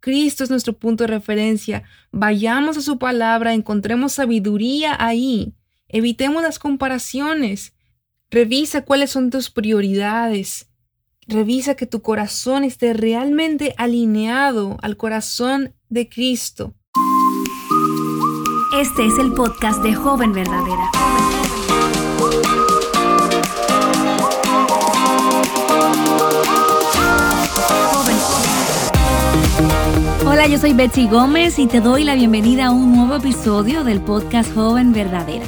Cristo es nuestro punto de referencia. Vayamos a su palabra, encontremos sabiduría ahí. Evitemos las comparaciones. Revisa cuáles son tus prioridades. Revisa que tu corazón esté realmente alineado al corazón de Cristo. Este es el podcast de Joven Verdadera. Hola, yo soy Betsy Gómez y te doy la bienvenida a un nuevo episodio del podcast Joven Verdadera.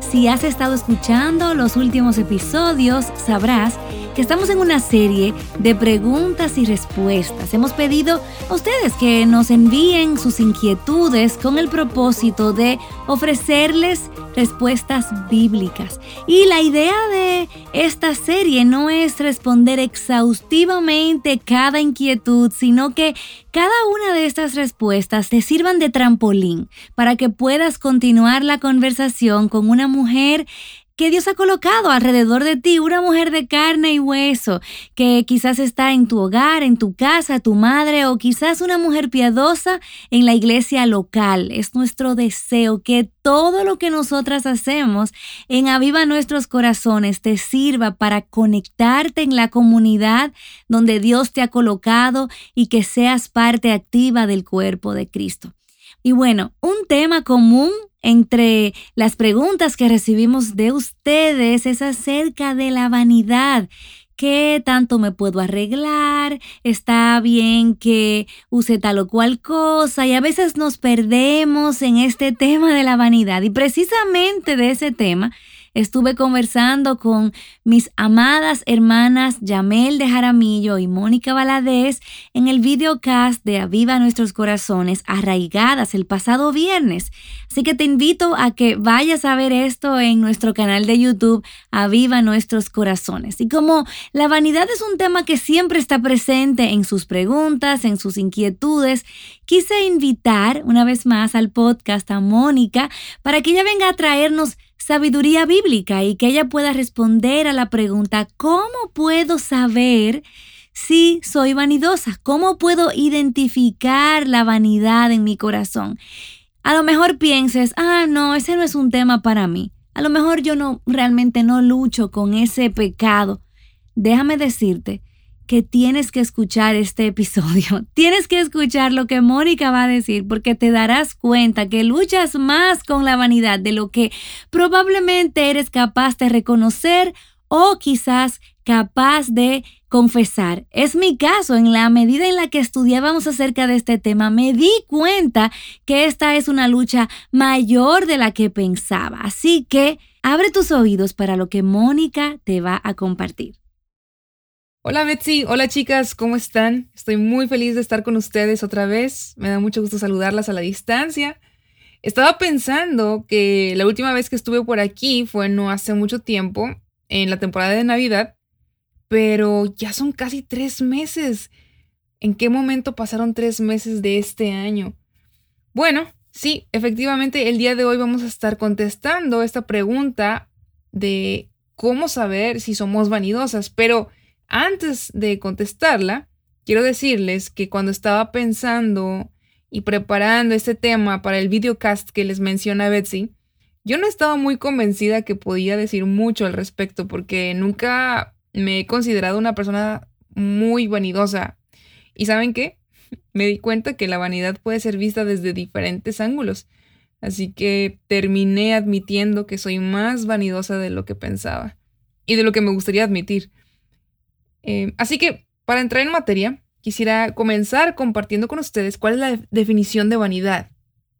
Si has estado escuchando los últimos episodios, sabrás que estamos en una serie de preguntas y respuestas. Hemos pedido a ustedes que nos envíen sus inquietudes con el propósito de ofrecerles respuestas bíblicas. Y la idea de esta serie no es responder exhaustivamente cada inquietud, sino que cada una de estas respuestas te sirvan de trampolín para que puedas continuar la conversación con una mujer que Dios ha colocado alrededor de ti, una mujer de carne y hueso, que quizás está en tu hogar, en tu casa, tu madre, o quizás una mujer piadosa en la iglesia local. Es nuestro deseo que todo lo que nosotras hacemos en Aviva Nuestros Corazones te sirva para conectarte en la comunidad donde Dios te ha colocado y que seas parte activa del cuerpo de Cristo. Y bueno, un tema común entre las preguntas que recibimos de ustedes es acerca de la vanidad. ¿Qué tanto me puedo arreglar? ¿Está bien que use tal o cual cosa? Y a veces nos perdemos en este tema de la vanidad. Y precisamente de ese tema estuve conversando con mis amadas hermanas Yamel de Jaramillo y Mónica Valadez en el videocast de Aviva Nuestros Corazones arraigadas el pasado viernes. Así que te invito a que vayas a ver esto en nuestro canal de YouTube Aviva Nuestros Corazones. Y como la vanidad es un tema que siempre está presente en sus preguntas, en sus inquietudes, quise invitar una vez más al podcast a Mónica para que ella venga a traernos sabiduría bíblica y que ella pueda responder a la pregunta, ¿cómo puedo saber si soy vanidosa? ¿Cómo puedo identificar la vanidad en mi corazón? A lo mejor pienses, ah, no, ese no es un tema para mí. A lo mejor yo no realmente no lucho con ese pecado. Déjame decirte que tienes que escuchar este episodio. Tienes que escuchar lo que Mónica va a decir porque te darás cuenta que luchas más con la vanidad de lo que probablemente eres capaz de reconocer o quizás capaz de confesar. Es mi caso, en la medida en la que estudiábamos acerca de este tema, me di cuenta que esta es una lucha mayor de la que pensaba. Así que abre tus oídos para lo que Mónica te va a compartir. Hola Betsy, hola chicas, ¿cómo están? Estoy muy feliz de estar con ustedes otra vez. Me da mucho gusto saludarlas a la distancia. Estaba pensando que la última vez que estuve por aquí fue no hace mucho tiempo, en la temporada de Navidad, pero ya son casi tres meses. ¿En qué momento pasaron tres meses de este año? Bueno, sí, efectivamente el día de hoy vamos a estar contestando esta pregunta de cómo saber si somos vanidosas, pero antes de contestarla, quiero decirles que cuando estaba pensando y preparando este tema para el videocast que les menciona Betsy, yo no estaba muy convencida que podía decir mucho al respecto porque nunca me he considerado una persona muy vanidosa. ¿Y saben qué? Me di cuenta que la vanidad puede ser vista desde diferentes ángulos. Así que terminé admitiendo que soy más vanidosa de lo que pensaba y de lo que me gustaría admitir. Em, así que, para entrar en materia, quisiera comenzar compartiendo con ustedes cuál es la definición de vanidad.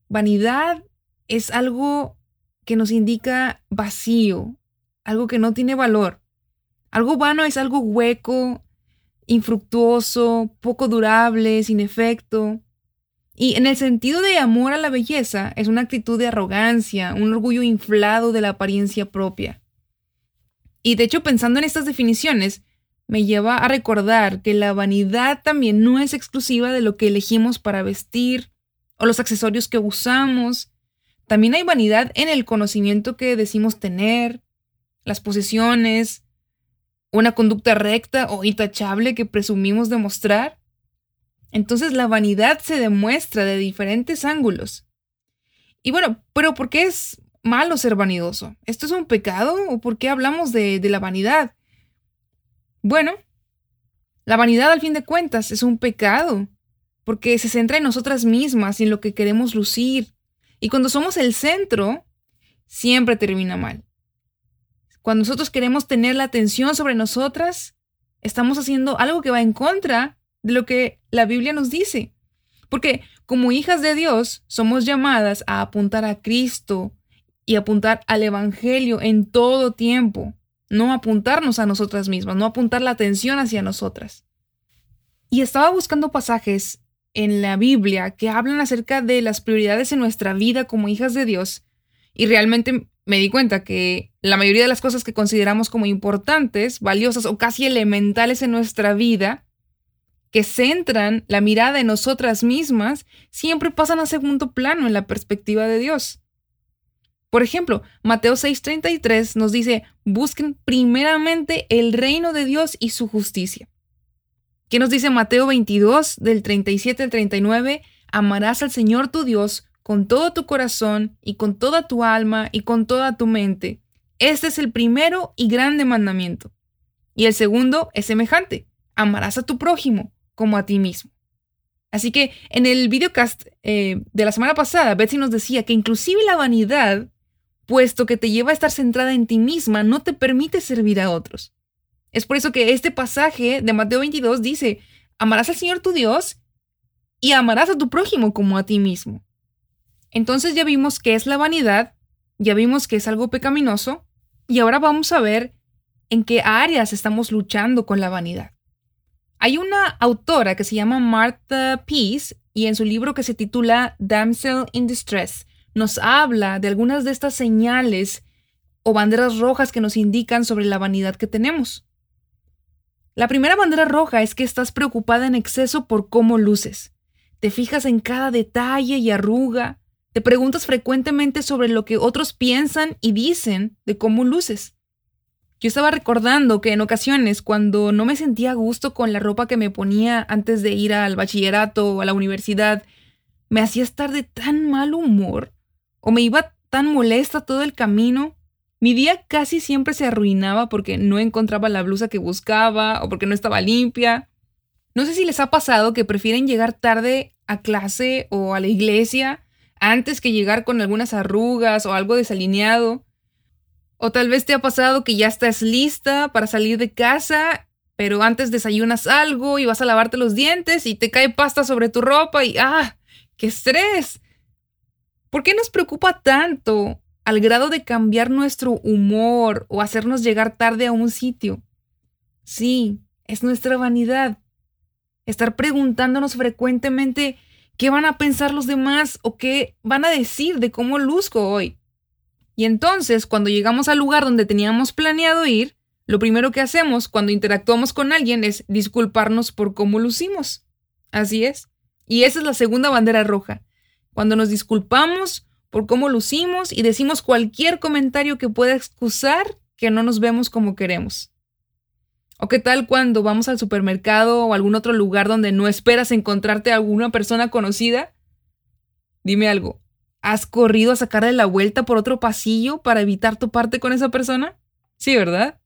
Vanidad es algo que nos indica vacío, algo que no tiene valor. Algo vano es algo hueco, infructuoso, poco durable, sin efecto. Y en el sentido de amor a la belleza, es una actitud de arrogancia, un orgullo inflado de la apariencia propia. Y de hecho, pensando en estas definiciones, me lleva a recordar que la vanidad también no es exclusiva de lo que elegimos para vestir o los accesorios que usamos. También hay vanidad en el conocimiento que decimos tener, las posesiones, una conducta recta o intachable que presumimos demostrar. Entonces la vanidad se demuestra de diferentes ángulos. Y bueno, pero ¿por qué es malo ser vanidoso? ¿Esto es un pecado o por qué hablamos de, de la vanidad? Bueno, la vanidad al fin de cuentas es un pecado porque se centra en nosotras mismas y en lo que queremos lucir. Y cuando somos el centro, siempre termina mal. Cuando nosotros queremos tener la atención sobre nosotras, estamos haciendo algo que va en contra de lo que la Biblia nos dice. Porque como hijas de Dios somos llamadas a apuntar a Cristo y apuntar al Evangelio en todo tiempo, no apuntarnos a nosotras mismas, no apuntar la atención hacia nosotras. Y estaba buscando pasajes en la Biblia que hablan acerca de las prioridades en nuestra vida como hijas de Dios y realmente me di cuenta que la mayoría de las cosas que consideramos como importantes, valiosas o casi elementales en nuestra vida, que centran la mirada en nosotras mismas, siempre pasan a segundo plano en la perspectiva de Dios. Por ejemplo, Mateo 6:33 nos dice, busquen primeramente el reino de Dios y su justicia. ¿Qué nos dice Mateo 22 del 37 al 39? Amarás al Señor tu Dios con todo tu corazón y con toda tu alma y con toda tu mente. Este es el primero y grande mandamiento. Y el segundo es semejante. Amarás a tu prójimo como a ti mismo. Así que en el videocast eh, de la semana pasada, Betsy nos decía que inclusive la vanidad, puesto que te lleva a estar centrada en ti misma, no te permite servir a otros. Es por eso que este pasaje de Mateo 22 dice, amarás al Señor tu Dios y amarás a tu prójimo como a ti mismo. Entonces ya vimos qué es la vanidad, ya vimos que es algo pecaminoso y ahora vamos a ver en qué áreas estamos luchando con la vanidad. Hay una autora que se llama Martha Peace y en su libro que se titula Damsel in Distress nos habla de algunas de estas señales o banderas rojas que nos indican sobre la vanidad que tenemos. La primera bandera roja es que estás preocupada en exceso por cómo luces. Te fijas en cada detalle y arruga, te preguntas frecuentemente sobre lo que otros piensan y dicen de cómo luces. Yo estaba recordando que en ocasiones, cuando no me sentía a gusto con la ropa que me ponía antes de ir al bachillerato o a la universidad, me hacía estar de tan mal humor o me iba tan molesta todo el camino. Mi día casi siempre se arruinaba porque no encontraba la blusa que buscaba o porque no estaba limpia. No sé si les ha pasado que prefieren llegar tarde a clase o a la iglesia antes que llegar con algunas arrugas o algo desalineado. O tal vez te ha pasado que ya estás lista para salir de casa, pero antes desayunas algo y vas a lavarte los dientes y te cae pasta sobre tu ropa y ¡ah! ¡Qué estrés! ¿Por qué nos preocupa tanto al grado de cambiar nuestro humor o hacernos llegar tarde a un sitio? Sí, es nuestra vanidad. Estar preguntándonos frecuentemente ¿Qué van a pensar los demás o qué van a decir de cómo luzco hoy? Y entonces, cuando llegamos al lugar donde teníamos planeado ir, lo primero que hacemos cuando interactuamos con alguien es disculparnos por cómo lucimos. Así es. Y esa es la segunda bandera roja. Cuando nos disculpamos por cómo lucimos y decimos cualquier comentario que pueda excusar que no nos vemos como queremos. ¿O qué tal cuando vamos al supermercado o algún otro lugar donde no esperas encontrarte a alguna persona conocida? Dime algo, ¿has corrido a sacarle la vuelta por otro pasillo para evitar toparte con esa persona? Sí, ¿verdad?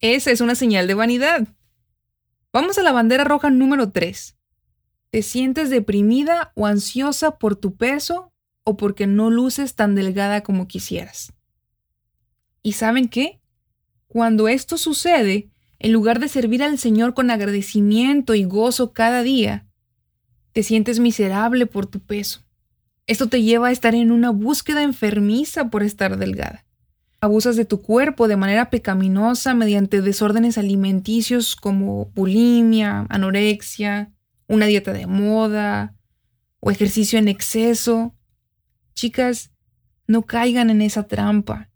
Esa es una señal de vanidad. Vamos a la bandera roja número 3. ¿Te sientes deprimida o ansiosa por tu peso o porque no luces tan delgada como quisieras? ¿Y saben qué? Cuando esto sucede, en lugar de servir al Señor con agradecimiento y gozo cada día, te sientes miserable por tu peso. Esto te lleva a estar en una búsqueda enfermiza por estar delgada. Abusas de tu cuerpo de manera pecaminosa mediante desórdenes alimenticios como bulimia, anorexia, una dieta de moda o ejercicio en exceso. Chicas, no caigan en esa trampa.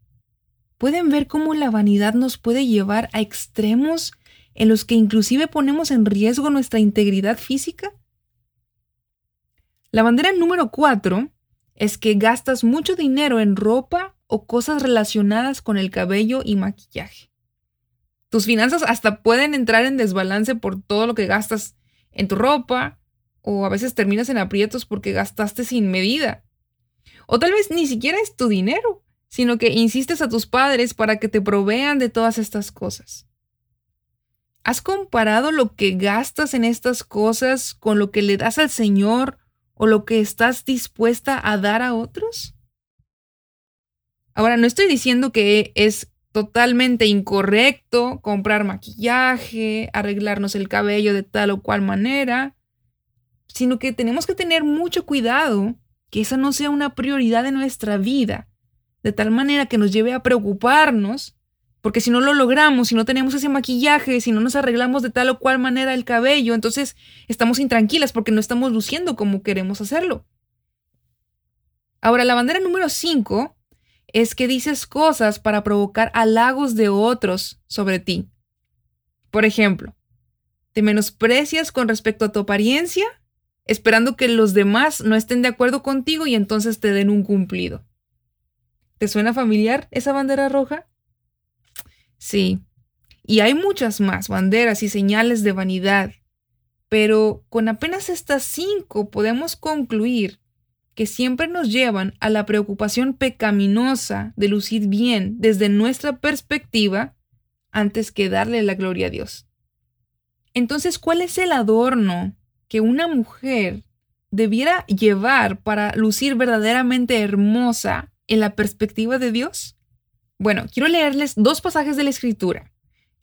¿Pueden ver cómo la vanidad nos puede llevar a extremos en los que inclusive ponemos en riesgo nuestra integridad física? La bandera número 4 es que gastas mucho dinero en ropa o cosas relacionadas con el cabello y maquillaje. Tus finanzas hasta pueden entrar en desbalance por todo lo que gastas en tu ropa, o a veces terminas en aprietos porque gastaste sin medida. O tal vez ni siquiera es tu dinero, sino que insistes a tus padres para que te provean de todas estas cosas. ¿Has comparado lo que gastas en estas cosas con lo que le das al Señor o lo que estás dispuesta a dar a otros? Ahora, no estoy diciendo que es totalmente incorrecto comprar maquillaje, arreglarnos el cabello de tal o cual manera, sino que tenemos que tener mucho cuidado que esa no sea una prioridad de nuestra vida, de tal manera que nos lleve a preocuparnos porque si no lo logramos, si no tenemos ese maquillaje, si no nos arreglamos de tal o cual manera el cabello, entonces estamos intranquilas porque no estamos luciendo como queremos hacerlo. Ahora, la bandera número 5 es que dices cosas para provocar halagos de otros sobre ti. Por ejemplo, te menosprecias con respecto a tu apariencia, esperando que los demás no estén de acuerdo contigo y entonces te den un cumplido. ¿Te suena familiar esa bandera roja? Sí, y hay muchas más banderas y señales de vanidad, pero con apenas estas cinco podemos concluir que siempre nos llevan a la preocupación pecaminosa de lucir bien desde nuestra perspectiva antes que darle la gloria a Dios. Entonces, ¿cuál es el adorno que una mujer debiera llevar para lucir verdaderamente hermosa en la perspectiva de Dios? Bueno, quiero leerles dos pasajes de la Escritura.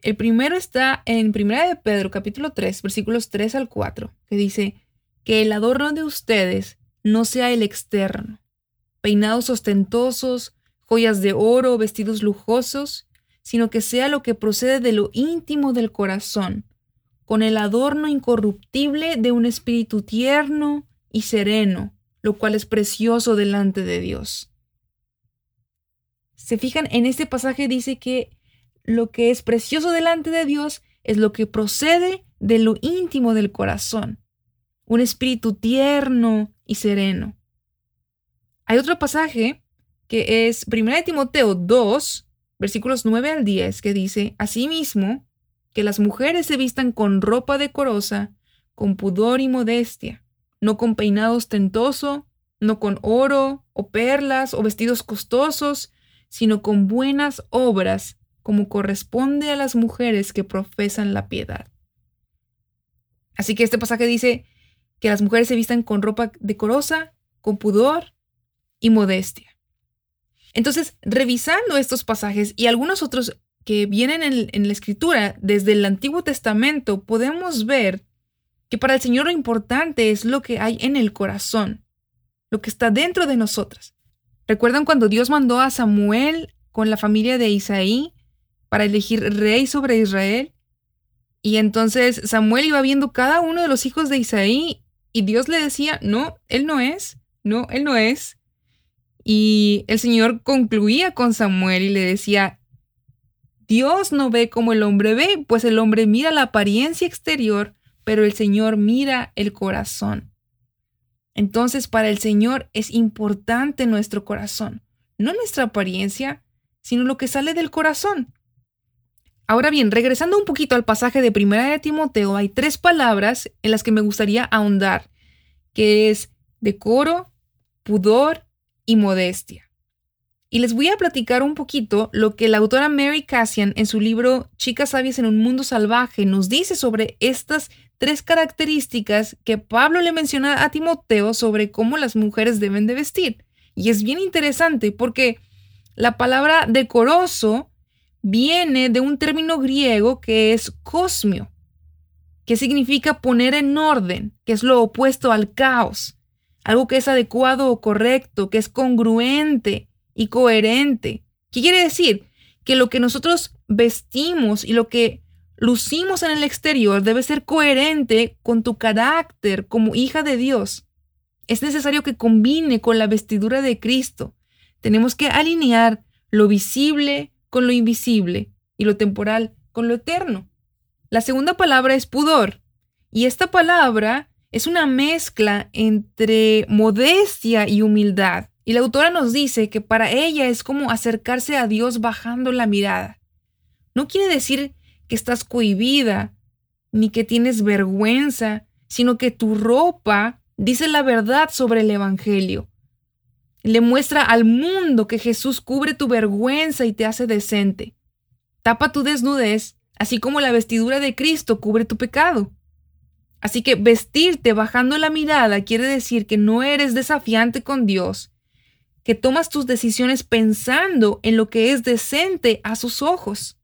El primero está en 1 de Pedro capítulo 3, versículos 3 al 4, que dice, que el adorno de ustedes no sea el externo, peinados ostentosos, joyas de oro, vestidos lujosos, sino que sea lo que procede de lo íntimo del corazón, con el adorno incorruptible de un espíritu tierno y sereno, lo cual es precioso delante de Dios. Se fijan, en este pasaje dice que lo que es precioso delante de Dios es lo que procede de lo íntimo del corazón, un espíritu tierno y sereno. Hay otro pasaje que es 1 Timoteo 2, versículos 9 al 10, que dice, Asimismo, que las mujeres se vistan con ropa decorosa, con pudor y modestia, no con peinado ostentoso, no con oro o perlas o vestidos costosos, sino con buenas obras, como corresponde a las mujeres que profesan la piedad. Así que este pasaje dice que las mujeres se vistan con ropa decorosa, con pudor y modestia. Entonces, revisando estos pasajes y algunos otros que vienen en, la escritura desde el Antiguo Testamento, podemos ver que para el Señor lo importante es lo que hay en el corazón, lo que está dentro de nosotras. ¿Recuerdan cuando Dios mandó a Samuel con la familia de Isaí para elegir rey sobre Israel? Y entonces Samuel iba viendo cada uno de los hijos de Isaí y Dios le decía, no, él no es, no, él no es. Y el Señor concluía con Samuel y le decía, Dios no ve como el hombre ve, pues el hombre mira la apariencia exterior, pero el Señor mira el corazón. Entonces, para el Señor es importante nuestro corazón, no nuestra apariencia, sino lo que sale del corazón. Ahora bien, regresando un poquito al pasaje de Primera de Timoteo, hay tres palabras en las que me gustaría ahondar, que es decoro, pudor y modestia. Y les voy a platicar un poquito lo que la autora Mary Cassian en su libro Chicas sabias en un mundo salvaje nos dice sobre estas tres características que Pablo le menciona a Timoteo sobre cómo las mujeres deben de vestir. Y es bien interesante porque la palabra decoroso viene de un término griego que es cosmio, que significa poner en orden, que es lo opuesto al caos, algo que es adecuado o correcto, que es congruente y coherente. ¿Qué quiere decir? Que lo que nosotros vestimos y lo que lucimos en el exterior debe ser coherente con tu carácter como hija de Dios. Es necesario que combine con la vestidura de Cristo. Tenemos que alinear lo visible con lo invisible y lo temporal con lo eterno. La segunda palabra es pudor. Y esta palabra es una mezcla entre modestia y humildad. Y la autora nos dice que para ella es como acercarse a Dios bajando la mirada. No quiere decir que estás cohibida, ni que tienes vergüenza, sino que tu ropa dice la verdad sobre el Evangelio. Le muestra al mundo que Jesús cubre tu vergüenza y te hace decente. Tapa tu desnudez, así como la vestidura de Cristo cubre tu pecado. Así que vestirte bajando la mirada quiere decir que no eres desafiante con Dios, que tomas tus decisiones pensando en lo que es decente a sus ojos.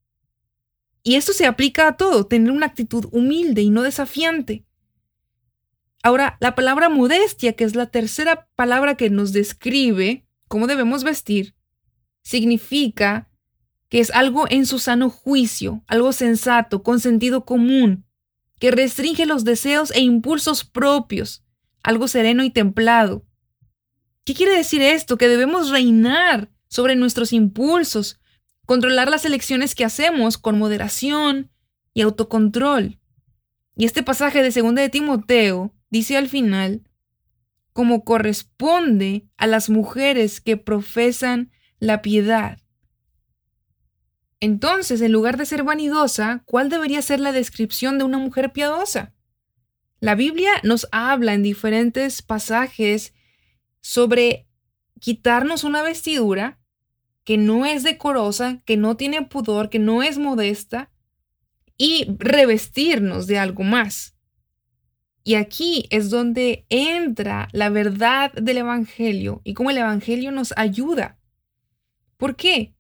Y esto se aplica a todo, tener una actitud humilde y no desafiante. Ahora, la palabra modestia, que es la tercera palabra que nos describe cómo debemos vestir, significa que es algo en su sano juicio, algo sensato, con sentido común, que restringe los deseos e impulsos propios, algo sereno y templado. ¿Qué quiere decir esto? Que debemos reinar sobre nuestros impulsos, controlar las elecciones que hacemos con moderación y autocontrol. Y este pasaje de 2 de Timoteo dice al final, como corresponde a las mujeres que profesan la piedad. Entonces, en lugar de ser vanidosa, ¿cuál debería ser la descripción de una mujer piadosa? La Biblia nos habla en diferentes pasajes sobre quitarnos una vestidura que no es decorosa, que no tiene pudor, que no es modesta, y revestirnos de algo más. Y aquí es donde entra la verdad del Evangelio y cómo el Evangelio nos ayuda. ¿Por qué?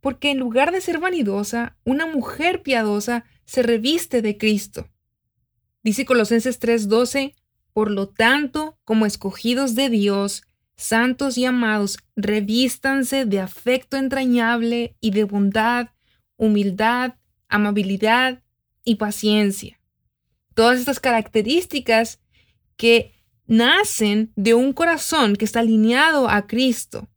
porque en lugar de ser vanidosa, una mujer piadosa se reviste de Cristo. Dice Colosenses 3:12, por lo tanto, como escogidos de Dios, santos y amados, revístanse de afecto entrañable y de bondad, humildad, amabilidad y paciencia. Todas estas características que nacen de un corazón que está alineado a Cristo.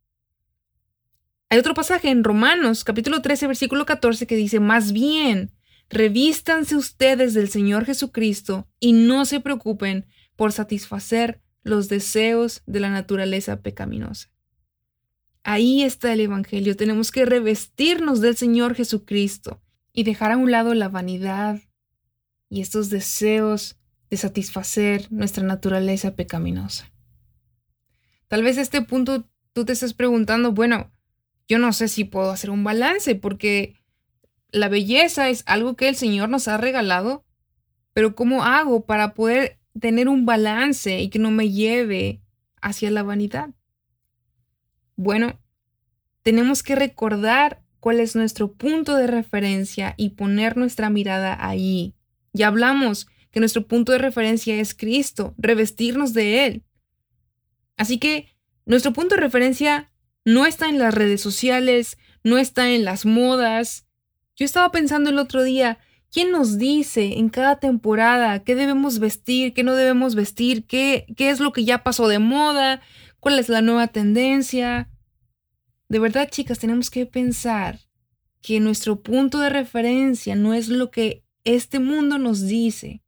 Hay otro pasaje en Romanos capítulo 13 versículo 14 que dice, más bien, revístanse ustedes del Señor Jesucristo y no se preocupen por satisfacer los deseos de la naturaleza pecaminosa. Ahí está el Evangelio. Tenemos que revestirnos del Señor Jesucristo y dejar a un lado la vanidad y estos deseos de satisfacer nuestra naturaleza pecaminosa. Tal vez a este punto tú te estás preguntando, bueno, yo no sé si puedo hacer un balance porque la belleza es algo que el Señor nos ha regalado, pero ¿cómo hago para poder tener un balance y que no me lleve hacia la vanidad? Bueno, tenemos que recordar cuál es nuestro punto de referencia y poner nuestra mirada ahí. Ya hablamos que nuestro punto de referencia es Cristo, revestirnos de Él. Así que nuestro punto de referencia no está en las redes sociales, no está en las modas. Yo estaba pensando el otro día, ¿quién nos dice en cada temporada qué debemos vestir, qué no debemos vestir, qué, qué es lo que ya pasó de moda, cuál es la nueva tendencia? De verdad, chicas, tenemos que pensar que nuestro punto de referencia no es lo que este mundo nos dice,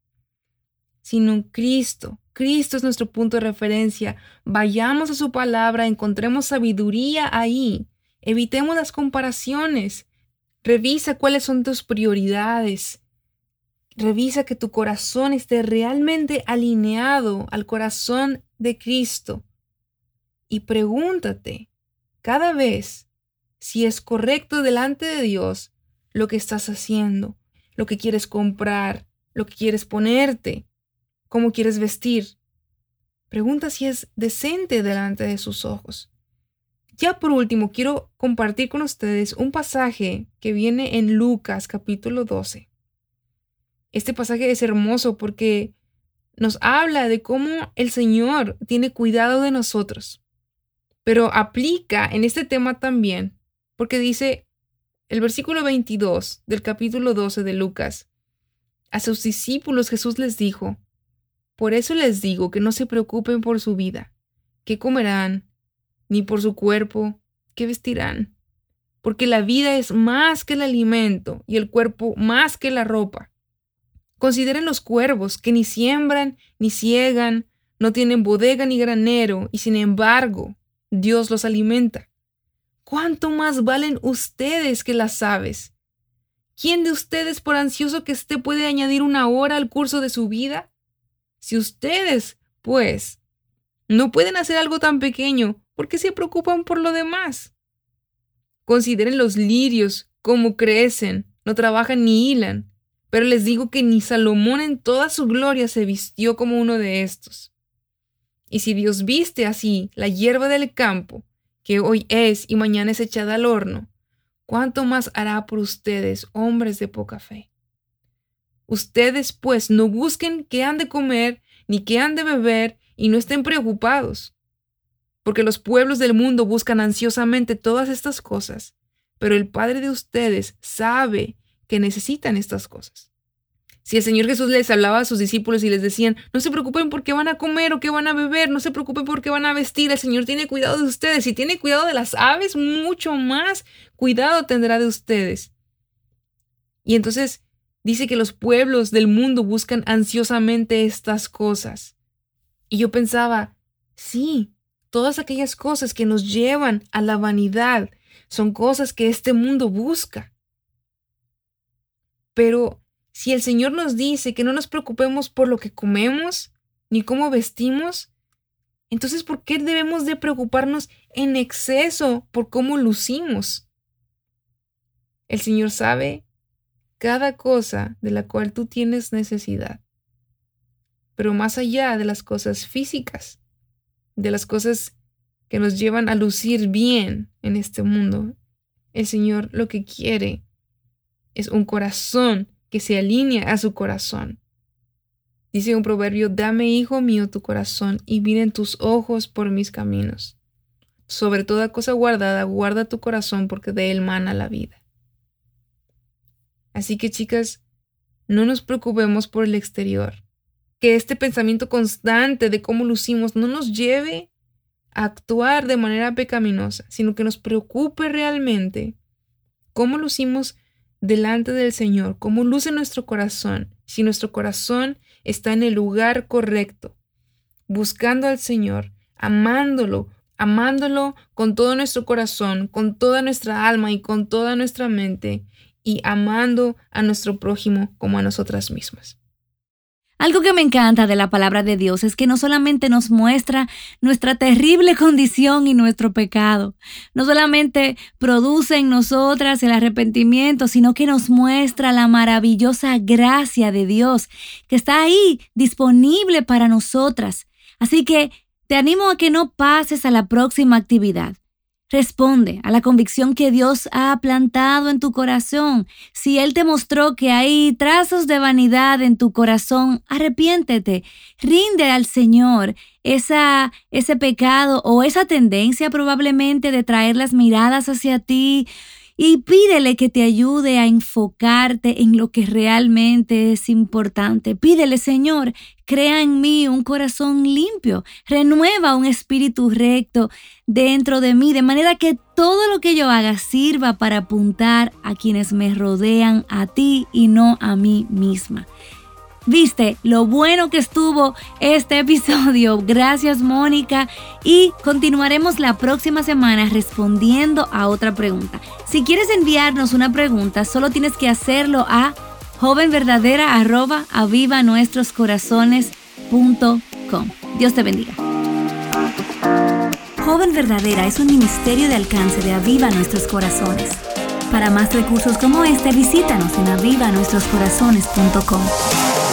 sino Cristo. Cristo es nuestro punto de referencia. Vayamos a su palabra, encontremos sabiduría ahí. Evitemos las comparaciones. Revisa cuáles son tus prioridades. Revisa que tu corazón esté realmente alineado al corazón de Cristo. Y pregúntate cada vez si es correcto delante de Dios lo que estás haciendo, lo que quieres comprar, lo que quieres ponerte cómo quieres vestir. Pregunta si es decente delante de sus ojos. Ya por último, quiero compartir con ustedes un pasaje que viene en Lucas capítulo 12. Este pasaje es hermoso porque nos habla de cómo el Señor tiene cuidado de nosotros, pero aplica en este tema también, porque dice el versículo 22 del capítulo 12 de Lucas, a sus discípulos Jesús les dijo, por eso les digo que no se preocupen por su vida, qué comerán, ni por su cuerpo, qué vestirán, porque la vida es más que el alimento y el cuerpo más que la ropa. Consideren los cuervos que ni siembran ni ciegan, no tienen bodega ni granero, y sin embargo Dios los alimenta. ¿Cuánto más valen ustedes que las aves? ¿Quién de ustedes, por ansioso que esté, puede añadir una hora al curso de su vida? Si ustedes, pues, no pueden hacer algo tan pequeño, ¿por qué se preocupan por lo demás? Consideren los lirios, cómo crecen, no trabajan ni hilan, pero les digo que ni Salomón en toda su gloria se vistió como uno de estos. Y si Dios viste así la hierba del campo, que hoy es y mañana es echada al horno, ¿cuánto más hará por ustedes, hombres de poca fe? Ustedes, pues, no busquen qué han de comer, ni qué han de beber, y no estén preocupados, porque los pueblos del mundo buscan ansiosamente todas estas cosas, pero el Padre de ustedes sabe que necesitan estas cosas. Si el Señor Jesús les hablaba a sus discípulos y les decían, no se preocupen por qué van a comer o qué van a beber, no se preocupen por qué van a vestir, el Señor tiene cuidado de ustedes. Si tiene cuidado de las aves, mucho más cuidado tendrá de ustedes. Y entonces dice que los pueblos del mundo buscan ansiosamente estas cosas. Y yo pensaba, sí, todas aquellas cosas que nos llevan a la vanidad son cosas que este mundo busca. Pero si el Señor nos dice que no nos preocupemos por lo que comemos ni cómo vestimos, entonces ¿por qué debemos de preocuparnos en exceso por cómo lucimos? El Señor sabe cada cosa de la cual tú tienes necesidad. Pero más allá de las cosas físicas, de las cosas que nos llevan a lucir bien en este mundo, el Señor lo que quiere es un corazón que se alinea a su corazón. Dice un proverbio, dame, hijo mío, tu corazón y miren tus ojos por mis caminos. Sobre toda cosa guardada, guarda tu corazón porque de él mana la vida. Así que chicas, no nos preocupemos por el exterior. Que este pensamiento constante de cómo lucimos no nos lleve a actuar de manera pecaminosa, sino que nos preocupe realmente cómo lucimos delante del Señor, cómo luce nuestro corazón, si nuestro corazón está en el lugar correcto, buscando al Señor, amándolo, amándolo con todo nuestro corazón, con toda nuestra alma y con toda nuestra mente, y amando a nuestro prójimo como a nosotras mismas. Algo que me encanta de la palabra de Dios es que no solamente nos muestra nuestra terrible condición y nuestro pecado, no solamente produce en nosotras el arrepentimiento, sino que nos muestra la maravillosa gracia de Dios que está ahí disponible para nosotras. Así que te animo a que no pases a la próxima actividad. Responde a la convicción que Dios ha plantado en tu corazón. Si Él te mostró que hay trazos de vanidad en tu corazón, arrepiéntete, rinde al Señor esa, ese pecado o esa tendencia probablemente de traer las miradas hacia ti y pídele que te ayude a enfocarte en lo que realmente es importante. Pídele, Señor, crea en mí un corazón limpio, renueva un espíritu recto dentro de mí, de manera que todo lo que yo haga sirva para apuntar a quienes me rodean, a ti y no a mí misma. Viste lo bueno que estuvo este episodio. Gracias Mónica. Y continuaremos la próxima semana respondiendo a otra pregunta. Si quieres enviarnos una pregunta, solo tienes que hacerlo a jovenverdadera.avivanuestroscorazones.com. Dios te bendiga. Joven Verdadera es un ministerio de alcance de Aviva Nuestros Corazones. Para más recursos como este, visítanos en avivanuestroscorazones.com.